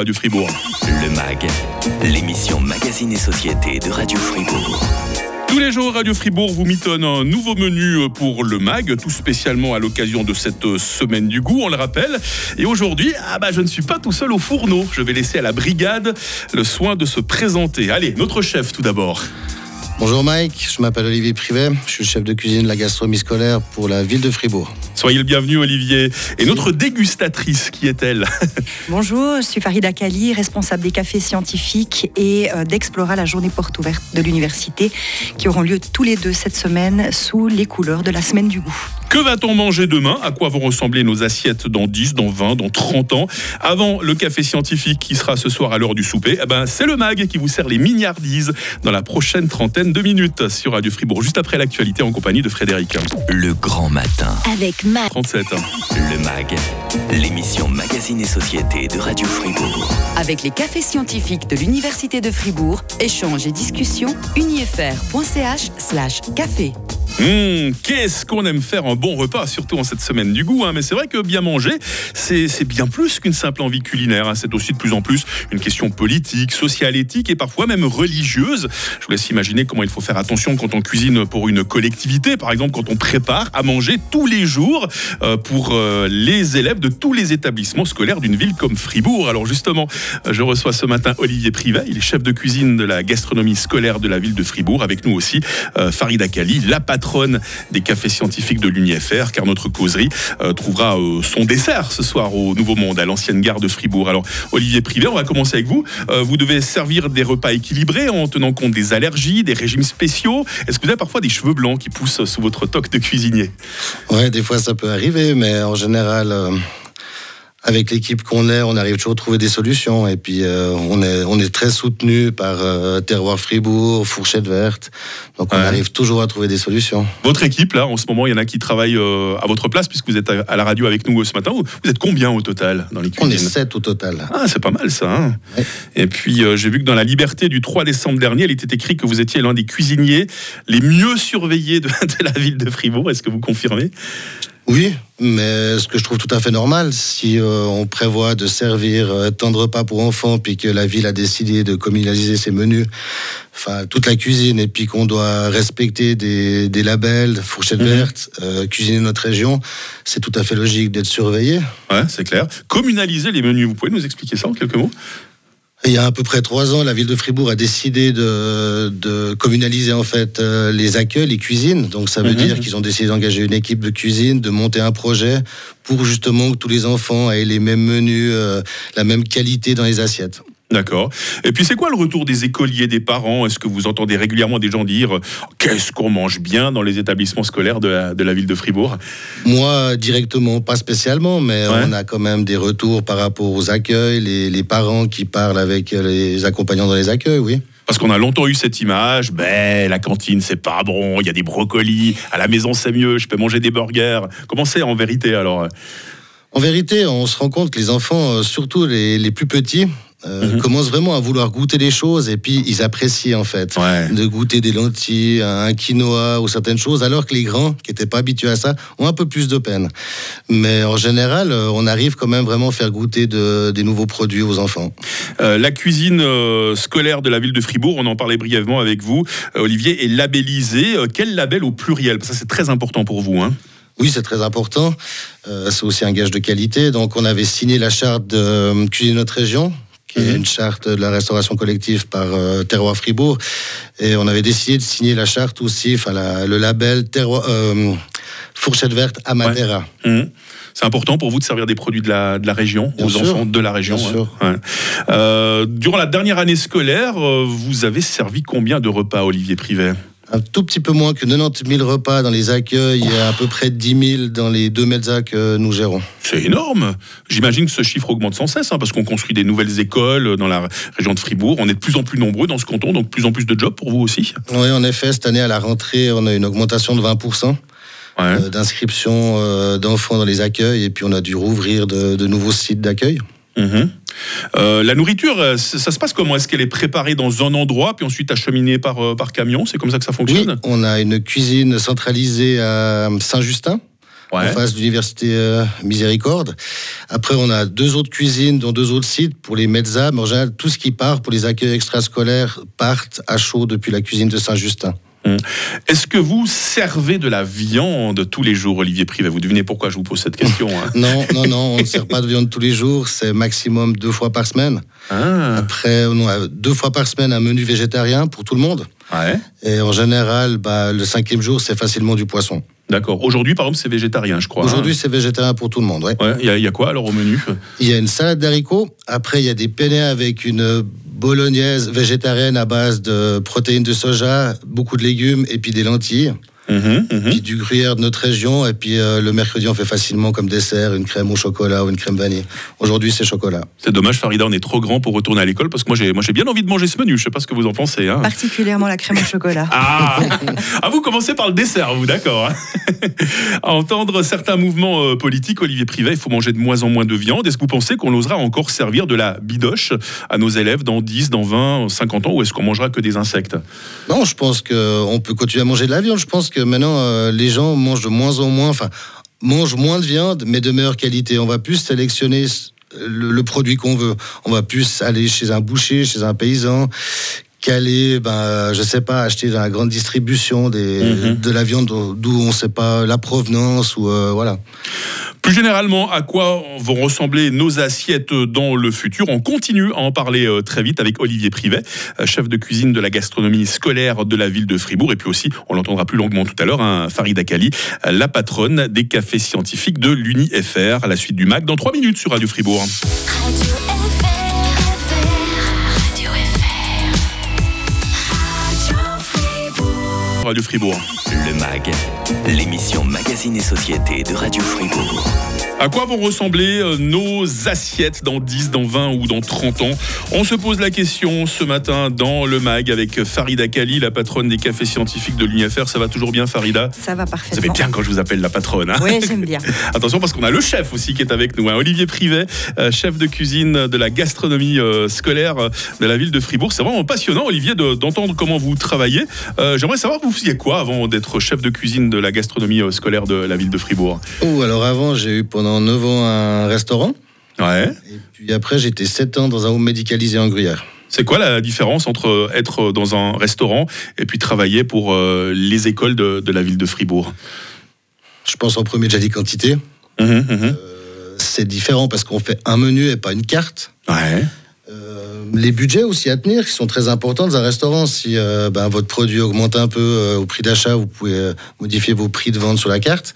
Radio Fribourg. Le MAG, l'émission Magazine et Société de Radio Fribourg. Tous les jours, Radio Fribourg vous mitonne un nouveau menu pour le MAG, tout spécialement à l'occasion de cette semaine du goût, on le rappelle. Et aujourd'hui, ah bah, je ne suis pas tout seul au fourneau. Je vais laisser à la brigade le soin de se présenter. Allez, notre chef tout d'abord. Bonjour Mike, je m'appelle Olivier Privet, je suis chef de cuisine de la gastronomie scolaire pour la ville de Fribourg. Soyez le bienvenu Olivier. Et notre dégustatrice, qui est-elle Bonjour, je suis Farida Kali, responsable des cafés scientifiques et euh, d'Explora, la journée porte ouverte de l'université, qui auront lieu tous les deux cette semaine sous les couleurs de la semaine du goût. Que va-t-on manger demain? À quoi vont ressembler nos assiettes dans 10, dans 20, dans 30 ans? Avant le café scientifique qui sera ce soir à l'heure du souper, eh ben, c'est le MAG qui vous sert les mignardises dans la prochaine trentaine de minutes sur Radio Fribourg, juste après l'actualité en compagnie de Frédéric. Le grand matin. Avec MAG. 37. Le MAG, l'émission Magazine et Société de Radio Fribourg. Avec les cafés scientifiques de l'Université de Fribourg, échanges et discussions, unifr.ch slash café. Hum, Qu'est-ce qu'on aime faire un bon repas, surtout en cette semaine du goût. Hein. Mais c'est vrai que bien manger, c'est bien plus qu'une simple envie culinaire. Hein. C'est aussi de plus en plus une question politique, sociale, éthique et parfois même religieuse. Je vous laisse imaginer comment il faut faire attention quand on cuisine pour une collectivité, par exemple quand on prépare à manger tous les jours euh, pour euh, les élèves de tous les établissements scolaires d'une ville comme Fribourg. Alors justement, euh, je reçois ce matin Olivier Privet, il est chef de cuisine de la gastronomie scolaire de la ville de Fribourg. Avec nous aussi euh, Farida Kali, la patronne des cafés scientifiques de l'UNIFR, car notre causerie euh, trouvera euh, son dessert ce soir au Nouveau Monde, à l'ancienne gare de Fribourg. Alors, Olivier Privé, on va commencer avec vous. Euh, vous devez servir des repas équilibrés en tenant compte des allergies, des régimes spéciaux. Est-ce que vous avez parfois des cheveux blancs qui poussent sous votre toque de cuisinier? Ouais, des fois ça peut arriver, mais en général, avec l'équipe qu'on est, on arrive toujours à trouver des solutions. Et puis euh, on, est, on est très soutenu par euh, Terroir Fribourg, Fourchette Verte. Donc on Ouais. arrive toujours à trouver des solutions. Votre équipe, là, en ce moment, il y en a qui travaillent euh, à votre place, puisque vous êtes à, à la radio avec nous ce matin. Vous êtes combien au total dans les On est sept au total. Ah, c'est pas mal ça. hein. Ouais. Et puis, euh, j'ai vu que dans la Liberté du 3 décembre dernier, il était écrit que vous étiez l'un des cuisiniers les mieux surveillés de, de la ville de Fribourg. Est-ce que vous confirmez? Oui, mais ce que je trouve tout à fait normal, si euh, on prévoit de servir euh, tant de repas pour enfants, puis que la ville a décidé de communaliser ses menus, enfin toute la cuisine, et puis qu'on doit respecter des, des labels, fourchette Mhm. verte, euh, cuisiner notre région, c'est tout à fait logique d'être surveillé. Ouais, c'est clair. Communaliser les menus, vous pouvez nous expliquer ça en quelques mots? Il y a à peu près trois ans, la ville de Fribourg a décidé de, de communaliser en fait euh, les accueils, les cuisines. Donc ça veut Mhm. dire qu'ils ont décidé d'engager une équipe de cuisine, de monter un projet pour justement que tous les enfants aient les mêmes menus, euh, la même qualité dans les assiettes. D'accord. Et puis, c'est quoi le retour des écoliers, des parents? Est-ce que vous entendez régulièrement des gens dire euh, qu'est-ce qu'on mange bien dans les établissements scolaires de la, de la ville de Fribourg? Moi, directement, pas spécialement, mais Ouais. on a quand même des retours par rapport aux accueils, les, les parents qui parlent avec les accompagnants dans les accueils, oui. Parce qu'on a longtemps eu cette image, ben la cantine c'est pas bon, il y a des brocolis, à la maison c'est mieux, je peux manger des burgers. Comment c'est en vérité alors? En vérité, on se rend compte que les enfants, euh, surtout les, les plus petits, euh, Mhm. commencent vraiment à vouloir goûter des choses et puis ils apprécient en fait. Ouais. De goûter des lentilles, un quinoa ou certaines choses, alors que les grands, qui n'étaient pas habitués à ça, ont un peu plus de peine. Mais en général, euh, on arrive quand même vraiment à faire goûter de- des nouveaux produits aux enfants. Euh, la cuisine euh, scolaire de la ville de Fribourg, on en parlait brièvement avec vous, Olivier, est labellisée. Quel label au pluriel? Ça c'est très important pour vous. Hein Oui, c'est très important. Euh, c'est aussi un gage de qualité. Donc, on avait signé la charte de euh, Cuisine Notre Région, qui est Mhm. une charte de la restauration collective par euh, Terroir Fribourg. Et on avait décidé de signer la charte aussi, enfin, la- le label Terroir, euh, Fourchette Verte Amatera. Mhm. C'est important pour vous de servir des produits de la, de la région, Bien aux sûr. enfants de la région. Bien hein. sûr. Ouais. Euh, durant la dernière année scolaire, vous avez servi combien de repas, Olivier Privet? Un tout petit peu moins que 90 000 repas dans les accueils et à peu près 10 000 dans les deux mezzas que nous gérons. C'est énorme. J'imagine que ce chiffre augmente sans cesse, hein, parce qu'on construit des nouvelles écoles dans la région de Fribourg. On est de plus en plus nombreux dans ce canton, donc plus en plus de jobs pour vous aussi. Oui, en effet, cette année, à la rentrée, on a une augmentation de 20% Ouais. euh, d'inscription euh, d'enfants dans les accueils et puis on a dû rouvrir de, de nouveaux sites d'accueil. Mhm. Euh, la nourriture, euh, ça se passe comment? Est-ce qu'elle est préparée dans un endroit, puis ensuite acheminée par, euh, par camion? C'est comme ça que ça Oui, fonctionne? on a une cuisine centralisée à Saint-Justin, en face de l'université euh, Miséricorde. Après, on a deux autres cuisines, dont deux autres sites pour les mezzas. Mais en général, tout ce qui part pour les accueils extrascolaires partent à chaud depuis la cuisine de Saint-Justin. Hum. Est-ce que vous servez de la viande tous les jours, Olivier Privé Vous devinez pourquoi je vous pose cette question hein? Non, non, non, on ne sert pas de viande tous les jours, c'est maximum deux fois par semaine. Ah. Après, on a deux fois par semaine un menu végétarien pour tout le monde. Ouais. Et en général, bah, le cinquième jour, c'est facilement du poisson. D'accord. Aujourd'hui, par exemple, c'est végétarien, je crois. Aujourd'hui, c'est végétarien pour tout le monde. Ouais. hein. Ouais, Il y, a- il y a quoi alors au menu? Il y a une salade d'haricots. Après, il y a des penne avec une bolognaise végétarienne à base de protéines de soja, beaucoup de légumes et puis des lentilles. Mhm, mhm. Puis du gruyère de notre région. Et puis euh, le mercredi, on fait facilement comme dessert une crème au chocolat ou une crème vanille. Aujourd'hui, c'est chocolat. C'est dommage, Farida, on est trop grand pour retourner à l'école parce que moi j'ai moi j'ai bien envie de manger ce menu. Je sais pas ce que vous en pensez. Hein. Particulièrement la crème au chocolat. Ah, ah, vous commencez par le dessert, vous, d'accord. hein. à entendre certains mouvements euh, politiques, Olivier Privet, il faut manger de moins en moins de viande. Est-ce que vous pensez qu'on osera encore servir de la bidoche à nos élèves dans 10, dans 20, 50 ans, ou est-ce qu'on mangera que des insectes? Non, je pense qu'on peut continuer à manger de la viande. Je pense que maintenant, euh, les gens mangent de moins en moins, enfin, mangent moins de viande, mais de meilleure qualité. On va plus sélectionner le, le produit qu'on veut. On va plus aller chez un boucher, chez un paysan, qu'aller, ben, je sais pas, acheter dans la grande distribution des, Mhm. de la viande d'où on ne sait pas la provenance ou euh, voilà. Plus généralement, à quoi vont ressembler nos assiettes dans le futur On continue à en parler euh, très vite avec Olivier Privet, euh, chef de cuisine de la gastronomie scolaire de la ville de Fribourg. Et puis aussi, on l'entendra plus longuement tout à l'heure, hein, Farida Kali, euh, la patronne des cafés scientifiques de l'UNI-FR, à la suite du MAC, dans 3 minutes sur Radio Fribourg. Radio. Radio Fribourg. Le MAG, l'émission Magazine et Société de Radio Fribourg. À quoi vont ressembler euh, nos assiettes dans 10, dans 20 ou dans 30 ans? On se pose la question ce matin dans le MAG avec Farida Kali, la patronne des cafés scientifiques de l'UNI-FR. Ça va toujours bien, Farida? Ça va Vous parfaitement. savez bien quand je vous appelle la patronne. hein Oui, j'aime bien. Attention parce qu'on a le chef aussi qui est avec nous, hein, Olivier Privet, euh, chef de cuisine de la gastronomie euh, scolaire de la ville de Fribourg. C'est vraiment passionnant, Olivier, de- d'entendre comment vous travaillez. Euh, J'aimerais savoir, vous faisiez quoi avant d'être chef de cuisine de la gastronomie euh, scolaire de la ville de Fribourg Oh, alors avant, j'ai eu pendant 9 ans un restaurant. Ouais. Et puis après, j'étais 7 ans dans un home médicalisé en Gruyère. C'est quoi la différence entre être dans un restaurant et puis travailler pour euh, les écoles de, de la ville de Fribourg? Je pense en premier déjà des quantités. Mhm, mhm. C'est différent parce qu'on fait un menu et pas une carte. Ouais. Euh, les budgets aussi à tenir qui sont très importants dans un restaurant. Si euh, ben, votre produit augmente un peu euh, au prix d'achat, vous pouvez modifier vos prix de vente sur la carte.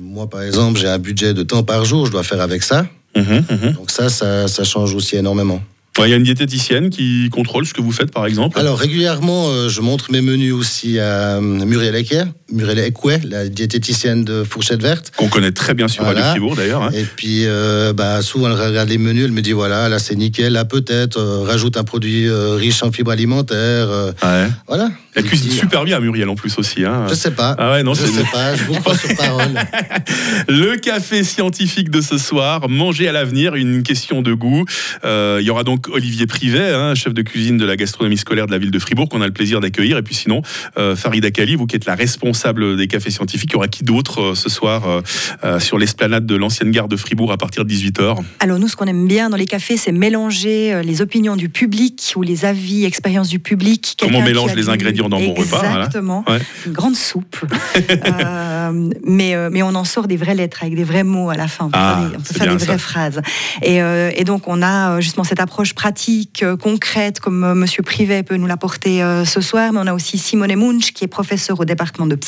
Moi, par exemple, j'ai un budget de temps par jour, je dois faire avec ça. Mhm, mhm. Donc ça, ça, ça change aussi énormément. Il y a une diététicienne qui contrôle ce que vous faites, par exemple. Alors régulièrement, euh, je montre mes menus aussi à euh, Muriel Ecker, Muriel Ekwe, la diététicienne de Fourchette Verte. Qu'on connaît très bien sur Radio Voilà. Fribourg, d'ailleurs. hein. Et puis, euh, bah, souvent, elle regarde les menus, elle me dit voilà, là c'est nickel, là peut-être, euh, rajoute un produit euh, riche en fibres alimentaires. Ouais. voilà. Elle cuisine super bien, Muriel, en plus aussi. hein. Je sais pas. Ah ouais, non, je sais pas, je vous crois sur parole. Le café scientifique de ce soir, manger à l'avenir, une question de goût. Il y aura donc Olivier Privet, hein, chef de cuisine de la gastronomie scolaire de la ville de Fribourg, qu'on a le plaisir d'accueillir. Et puis sinon, euh, Farida Kali, vous qui êtes la responsable des cafés scientifiques. Il y aura qui d'autre euh, ce soir euh, euh, sur l'esplanade de l'ancienne gare de Fribourg à partir de 18h Alors nous, ce qu'on aime bien dans les cafés, c'est mélanger les opinions du public ou les avis, expériences du public. Comment on mélange les du- ingrédients dans mon repas, voilà. Exactement. Ouais. Une grande soupe. Euh, mais, mais on en sort des vraies lettres avec des vrais mots à la fin. On peut Ah, faire des, peut faire ça. vraies phrases. Et, euh, et donc on a justement cette approche pratique, concrète, comme Monsieur Privet peut nous l'apporter euh, ce soir. Mais on a aussi Simone Munch, qui est professeur au département de psychologie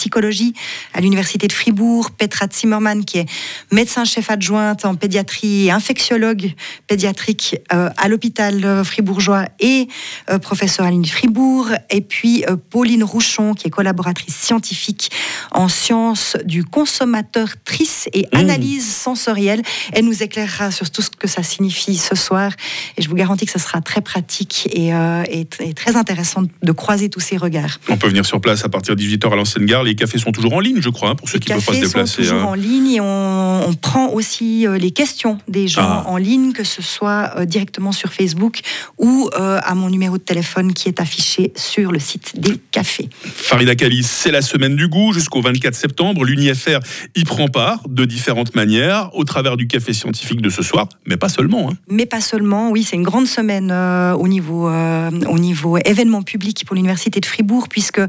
à l'université de Fribourg. Petra Zimmermann, qui est médecin-chef adjointe en pédiatrie et infectiologue pédiatrique euh, à l'hôpital euh, fribourgeois et euh, professeur à l'Uni Fribourg. Et puis Pauline Rouchon, qui est collaboratrice scientifique en sciences du consommateur trice et Mmh. analyse sensorielle. Elle nous éclairera sur tout ce que ça signifie ce soir. Et je vous garantis que ce sera très pratique et, euh, et très intéressant de croiser tous ces regards. On peut venir sur place à partir de 18h à l'ancienne gare. Les cafés sont toujours en ligne, je crois, hein, pour ceux Les qui ne peuvent pas se cafés sont déplacer. toujours hein. en ligne et on, on prend aussi euh, les questions des gens Ah. en ligne, que ce soit euh, directement sur Facebook ou euh, à mon numéro de téléphone qui est affiché sur le site des cafés. Farida Kali, c'est la semaine du goût jusqu'au 24 septembre. septembre. L'UNIFR y prend part de différentes manières, au travers du café scientifique de ce soir, mais pas seulement. hein. Mais pas seulement, oui, c'est une grande semaine euh, au, niveau, euh, au niveau événement public pour l'Université de Fribourg, puisque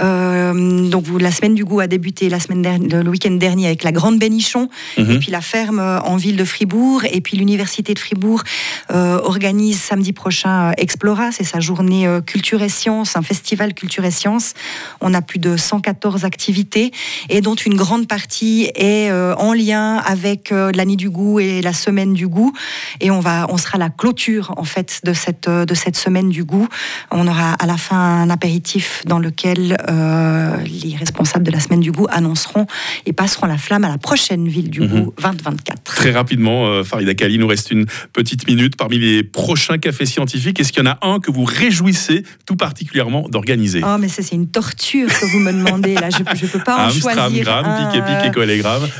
euh, donc, vous- la semaine du goût a débuté la semaine dernière, le week-end dernier avec la Grande Bénichon, Mhm. et puis la ferme euh, en ville de Fribourg, et puis l'Université de Fribourg euh, organise samedi prochain euh, Explora, c'est sa journée culture et sciences, un festival culture et sciences. On a plus de 114 activités, et dont une grande partie est euh, en lien avec l'année du goût et la semaine du goût et on va on sera la clôture en fait de cette de cette semaine du goût on aura à la fin un apéritif dans lequel euh, les responsables de la semaine du goût annonceront et passeront la flamme à la prochaine ville du Mhm. goût 2024 Très rapidement, euh, Farida Kali, nous reste une petite minute. Parmi les prochains cafés scientifiques, est-ce qu'il y en a un que vous réjouissez tout particulièrement d'organiser? Oh, mais ça, c'est une torture que vous me demandez. Là, je ne peux pas en Amstram, choisir. Gram, un, Pique et Pique et Grave.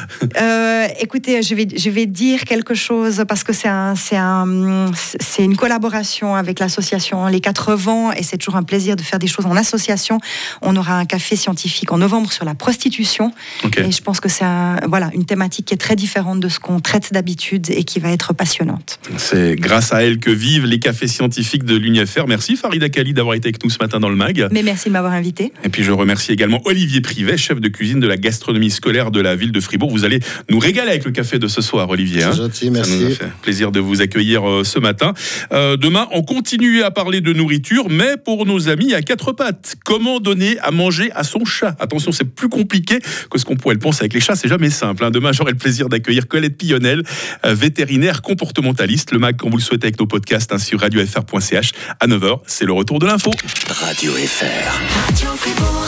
Euh, écoutez, je vais, je vais dire quelque chose parce que c'est un, c'est un, c'est une collaboration avec l'association Les Quatre Vents et c'est toujours un plaisir de faire des choses en association. On aura un café scientifique en novembre sur la prostitution et je pense que c'est un, voilà, une thématique qui est très différente de ce qu'on traite d'habitude et qui va être passionnante. C'est grâce à elle que vivent les cafés scientifiques de l'UNIFR. Merci Farida Kali d'avoir été avec nous ce matin dans le MAG. Mais merci de m'avoir invité. Et puis je remercie également Olivier Privet, chef de cuisine de la gastronomie scolaire de la ville de Fribourg. Vous allez nous régaler avec le café de ce soir, Olivier. hein. C'est gentil, Ça nous a merci. fait plaisir de vous accueillir euh, ce matin. Euh, demain, on continue à parler de nourriture, mais pour nos amis à quatre pattes. Comment donner à manger à son chat? Attention, c'est plus compliqué que ce qu'on pourrait le penser avec les chats. C'est jamais simple. hein. Demain, j'aurai le plaisir d'accueillir Colette Pillonnel, euh, vétérinaire comportementaliste. Le mag, quand vous le souhaitez, avec nos podcasts hein, sur radiofr.ch à 9h. C'est le retour de l'info. Radio FR. Radio Fribourg.